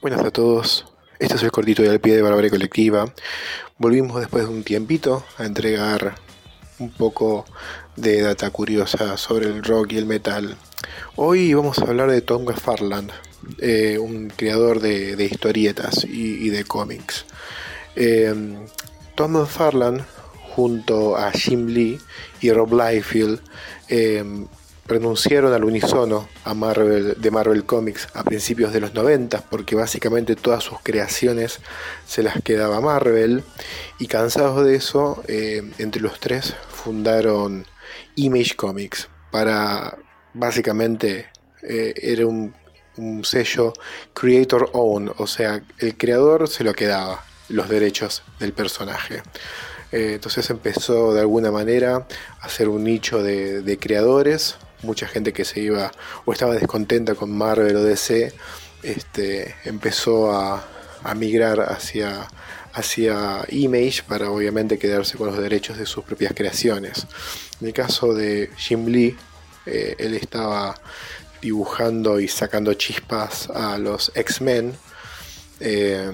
Buenas a todos, este es el cortito de al pie de Barbarie Colectiva. Volvimos después de un tiempito a entregar un poco de data curiosa sobre el rock y el metal. Hoy vamos a hablar de Tom McFarland, eh, un creador de, historietas y, de cómics. Eh, Tom McFarland, junto a Jim Lee y Rob Liefeld, eh, renunciaron al unísono a Marvel, de Marvel Comics a principios de los 90 porque básicamente todas sus creaciones se las quedaba Marvel y cansados de eso, eh, entre los tres fundaron Image Comics para básicamente eh, era un, sello creator own, o sea, el creador se lo quedaba los derechos del personaje. Eh, entonces empezó de alguna manera a hacer un nicho de creadores mucha gente que se iba o estaba descontenta con Marvel o DC, este, empezó a, migrar hacia, hacia Image para obviamente quedarse con los derechos de sus propias creaciones. En el caso de Jim Lee, eh, él estaba dibujando y sacando chispas a los X-Men, eh,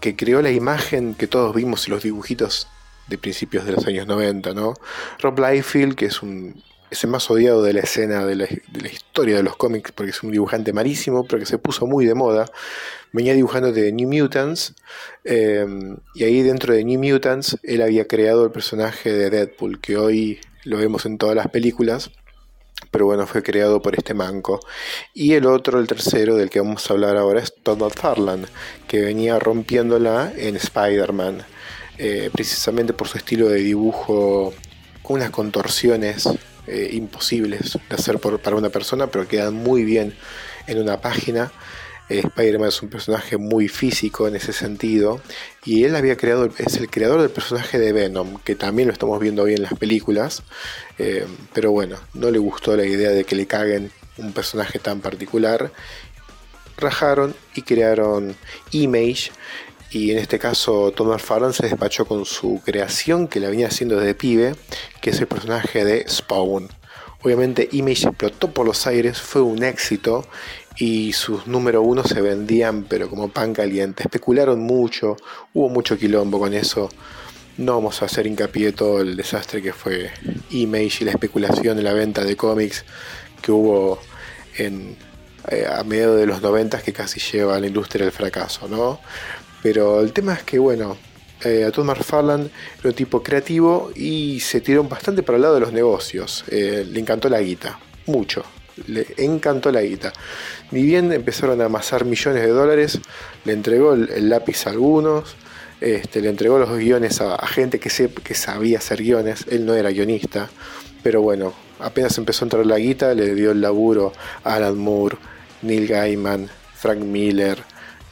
que creó la imagen que todos vimos en los dibujitos de principios de los años 90, ¿no? Rob Liefeld, que es un es el más odiado de la escena de la, historia de los cómics porque es un dibujante malísimo, pero que se puso muy de moda. Venía dibujando de New Mutants eh, y ahí dentro de New Mutants él había creado el personaje de Deadpool, que hoy lo vemos en todas las películas. Pero bueno, fue creado por este manco. Y el otro, el tercero, del que vamos a hablar ahora, es Todd McFarlane, que venía rompiéndola en Spider-Man. Eh, precisamente por su estilo de dibujo con unas contorsiones eh, imposibles de hacer para una persona, pero quedan muy bien en una página. Eh, Spider-Man es un personaje muy físico en ese sentido y él había creado, es el creador del personaje de Venom, que también lo estamos viendo hoy en las películas, pero bueno, no le gustó la idea de que le caguen un personaje tan particular, rajaron y crearon Image, y en este caso Thomas Farron se despachó con su creación que la venía haciendo desde pibe, que es el personaje de Spawn. Obviamente Image explotó por los aires, fue un éxito y sus número uno se vendían pero como pan caliente. Especularon mucho, hubo mucho quilombo con eso. No vamos a hacer hincapié todo el desastre que fue Image y la especulación de la venta de cómics que hubo eh, a mediados de los 90 que casi lleva a la industria al fracaso, ¿no? Pero el tema es que, bueno, eh, a Todd McFarlane era un tipo creativo y se tiró bastante para el lado de los negocios. Eh, le encantó la guita, mucho. Le encantó la guita. Ni bien empezaron a amasar millones de dólares, le entregó el, lápiz a algunos, este, le entregó los guiones a, gente que, que sabía hacer guiones. Él no era guionista, pero bueno, apenas empezó a entrar la guita, le dio el laburo a Alan Moore, Neil Gaiman, Frank Miller,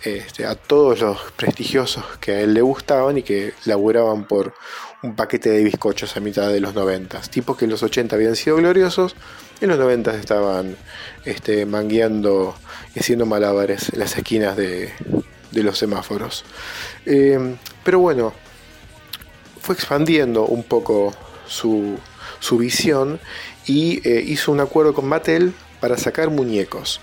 este, a todos los prestigiosos que a él le gustaban y que laburaban por un paquete de bizcochos a mitad de los 90. Tipos que en los 80 habían sido gloriosos, en los 90 estaban este, mangueando y haciendo malabares en las esquinas de, los semáforos. Em, pero bueno, fue expandiendo un poco su, visión y eh, hizo un acuerdo con Mattel para sacar muñecos.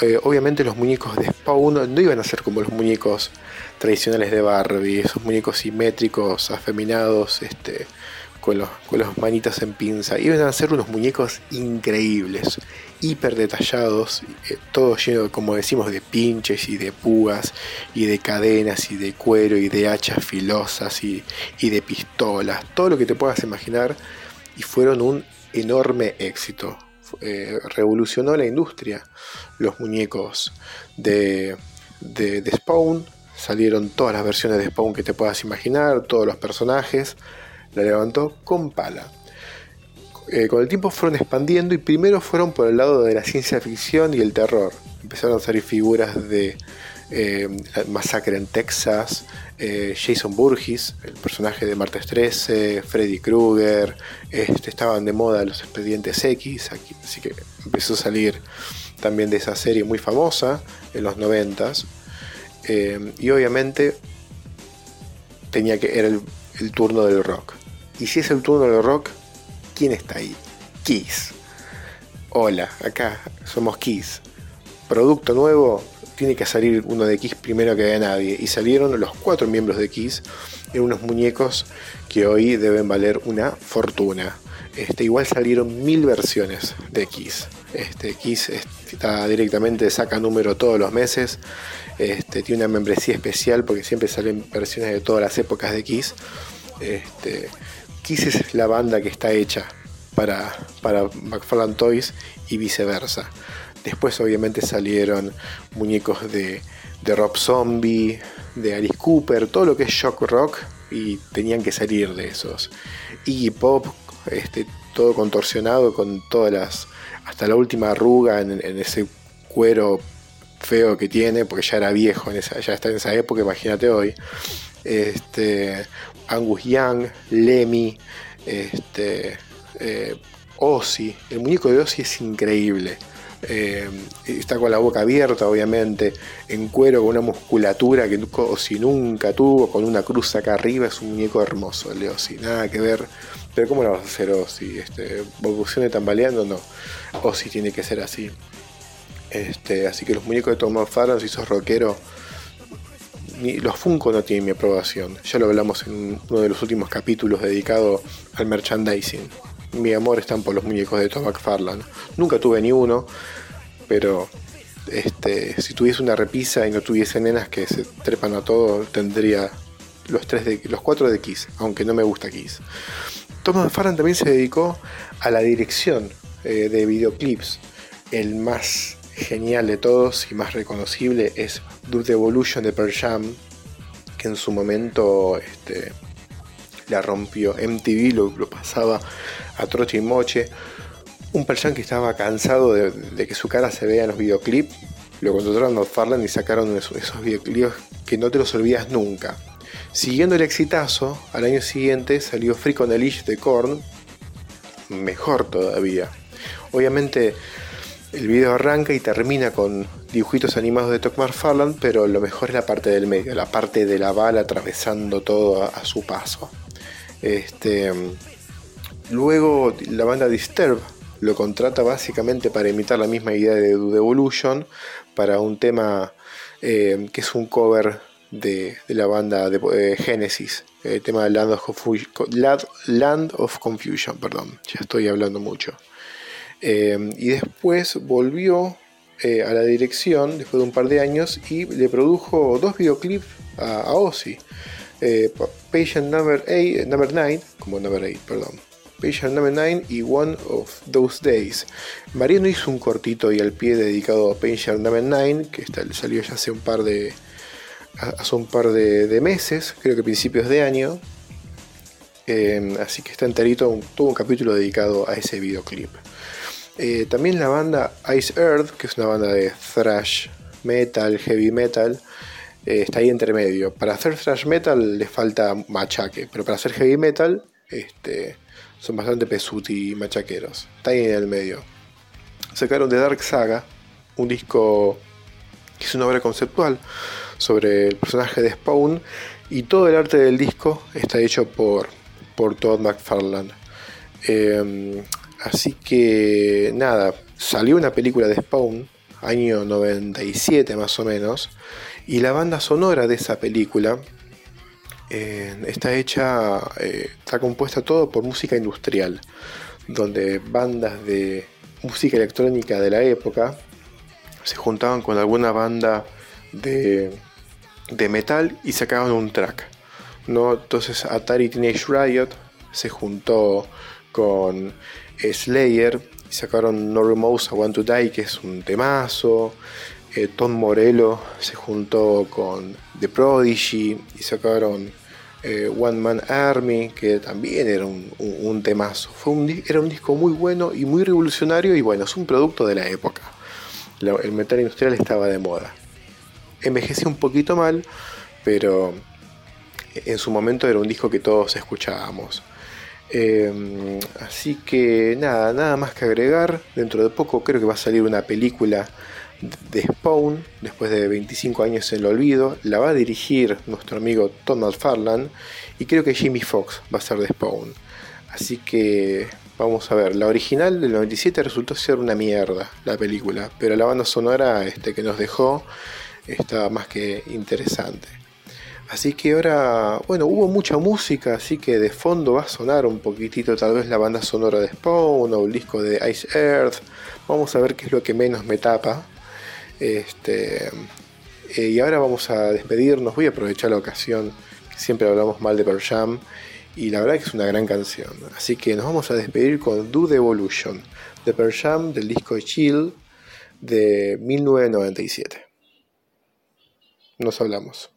Eh, obviamente los muñecos de Spawn no iban a ser como los muñecos tradicionales de Barbie, esos muñecos simétricos, afeminados, este, con, los, con las manitas en pinza. Iban a ser unos muñecos increíbles, hiper detallados, eh, todo lleno, como decimos, de pinches y de púas, y de cadenas, y de cuero, y de hachas filosas, y, y de pistolas, todo lo que te puedas imaginar, y fueron un enorme éxito. Eh, revolucionó la industria. Los muñecos de, de, Spawn, salieron todas las versiones de Spawn que te puedas imaginar, todos los personajes, la levantó con pala. Eh, con el tiempo fueron expandiendo y primero fueron por el lado de la ciencia ficción y el terror. Empezaron a salir figuras de eh, Masacre en Texas, eh, Jason Burgess, el personaje de Martes 13, Freddy Krueger, este, estaban de moda los expedientes X, así que empezó a salir también de esa serie muy famosa en los 90 eh, y obviamente tenía que era el, turno del rock. Y si es el turno del rock, ¿quién está ahí? Kiss. Hola, acá somos Kiss. Producto nuevo, tiene que salir uno de Kiss primero que de nadie. Y salieron los cuatro miembros de Kiss en unos muñecos que hoy deben valer una fortuna. Este, igual salieron mil versiones de Kiss. Este, Kiss está directamente, saca número todos los meses. Este, tiene una membresía especial porque siempre salen versiones de todas las épocas de Kiss. Este, Kiss es la banda que está hecha para, para McFarlane Toys y viceversa. Después obviamente salieron muñecos de, de Rob Zombie, de Alice Cooper, todo lo que es shock rock y tenían que salir de esos. Iggy Pop, este, todo contorsionado con todas las, hasta la última arruga en, ese cuero feo que tiene, porque ya era viejo, en esa, ya está en esa época, imagínate hoy. Este, Angus Young, Lemmy, este, eh, Ozzy, el muñeco de Ozzy es increíble. Eh, está con la boca abierta, obviamente, en cuero, con una musculatura que Ozzy nunca tuvo, con una cruz acá arriba, es un muñeco hermoso de Ozzy, nada que ver. Pero ¿cómo lo vas a hacer Ozzy? Este, ¿Evolucione tambaleando? No. Ozzy tiene que ser así. Este, así que los muñecos de Tom McFarlane, si sos rockero, los Funko no tienen mi aprobación. Ya lo hablamos en uno de los últimos capítulos dedicado al merchandising mi amor están por los muñecos de Tom McFarlane. Nunca tuve ni uno, pero este, si tuviese una repisa y no tuviese nenas que se trepan a todo, tendría los, tres de, los cuatro de Kiss, aunque no me gusta Kiss. Tom McFarlane también se dedicó a la dirección eh, de videoclips. El más genial de todos y más reconocible es Dude Evolution de Pearl Jam, que en su momento este, la rompió. MTV lo, pasaba a troche y moche. Un Persian que estaba cansado de, que su cara se vea en los videoclips. Lo contrataron a Farland y sacaron esos, videoclips que no te los olvidas nunca. Siguiendo el exitazo, al año siguiente salió Freak on the Leash de Korn. Mejor todavía. Obviamente el video arranca y termina con dibujitos animados de Tom McFarlane, pero lo mejor es la parte del medio, la parte de la bala atravesando todo a su paso. Este, luego la banda Disturb lo contrata básicamente para imitar la misma idea de Dude Evolution para un tema eh, que es un cover de, la banda de eh, Genesis, el tema de Land of, Confusion, perdón, ya estoy hablando mucho. Eh, y después volvió a la dirección después de un par de años y le produjo dos videoclips a Ozzy. Eh, patient number 8, number 9, como number 8, perdón. Patient number 9 y One of Those Days. Mariano hizo un cortito y al pie dedicado a Patient number 9, que salió ya hace un par de hace un par de, meses, creo que principios de año. Eh, así que está enterito, tuvo un capítulo dedicado a ese videoclip. Eh, también la banda Ice Earth, que es una banda de thrash metal, heavy metal, eh, está ahí entre medio. Para hacer thrash metal le falta machaque, pero para hacer heavy metal este, son bastante pesuti y machaqueros. Está ahí en el medio. Sacaron The Dark Saga, un disco que es una obra conceptual sobre el personaje de Spawn y todo el arte del disco está hecho por, por Todd McFarlane. Em, así que nada, salió una película de Spawn, año 97 más o menos, y la banda sonora de esa película eh, está hecha, eh, está compuesta todo por música industrial, donde bandas de música electrónica de la época se juntaban con alguna banda de, metal y sacaban un track. ¿no? Entonces Atari Teenage Riot se juntó con Slayer y sacaron No Remorse I Want to Die, que es un temazo. Eh, Tom Morello se juntó con The Prodigy y sacaron eh, One Man Army, que también era un, temazo. Fue un, era un disco muy bueno y muy revolucionario y bueno, es un producto de la época. el metal industrial estaba de moda. Envejeció un poquito mal, pero en su momento era un disco que todos escuchábamos. Em, así que nada, nada más que agregar. Dentro de poco creo que va a salir una película de Spawn, después de 25 años en el olvido, la va a dirigir nuestro amigo Tom McFarlane y creo que Jimmy Fox va a ser de Spawn. Así que Vamos a ver, la original del 97 resultó ser una mierda, la película, pero la banda sonora este, que nos dejó está más que interesante. Así que ahora, bueno, hubo mucha música, así que de fondo va a sonar un poquitito tal vez la banda sonora de Spawn o el disco de Ice Earth. Vamos a ver qué es lo que menos me tapa. Este, eh, y ahora vamos a despedirnos, voy a aprovechar la ocasión, que siempre hablamos mal de Pearl Jam, y la verdad que es una gran canción. Así que nos vamos a despedir con Do the Evolution, de Pearl Jam, del disco Chill de 1997. Nos hablamos.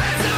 It's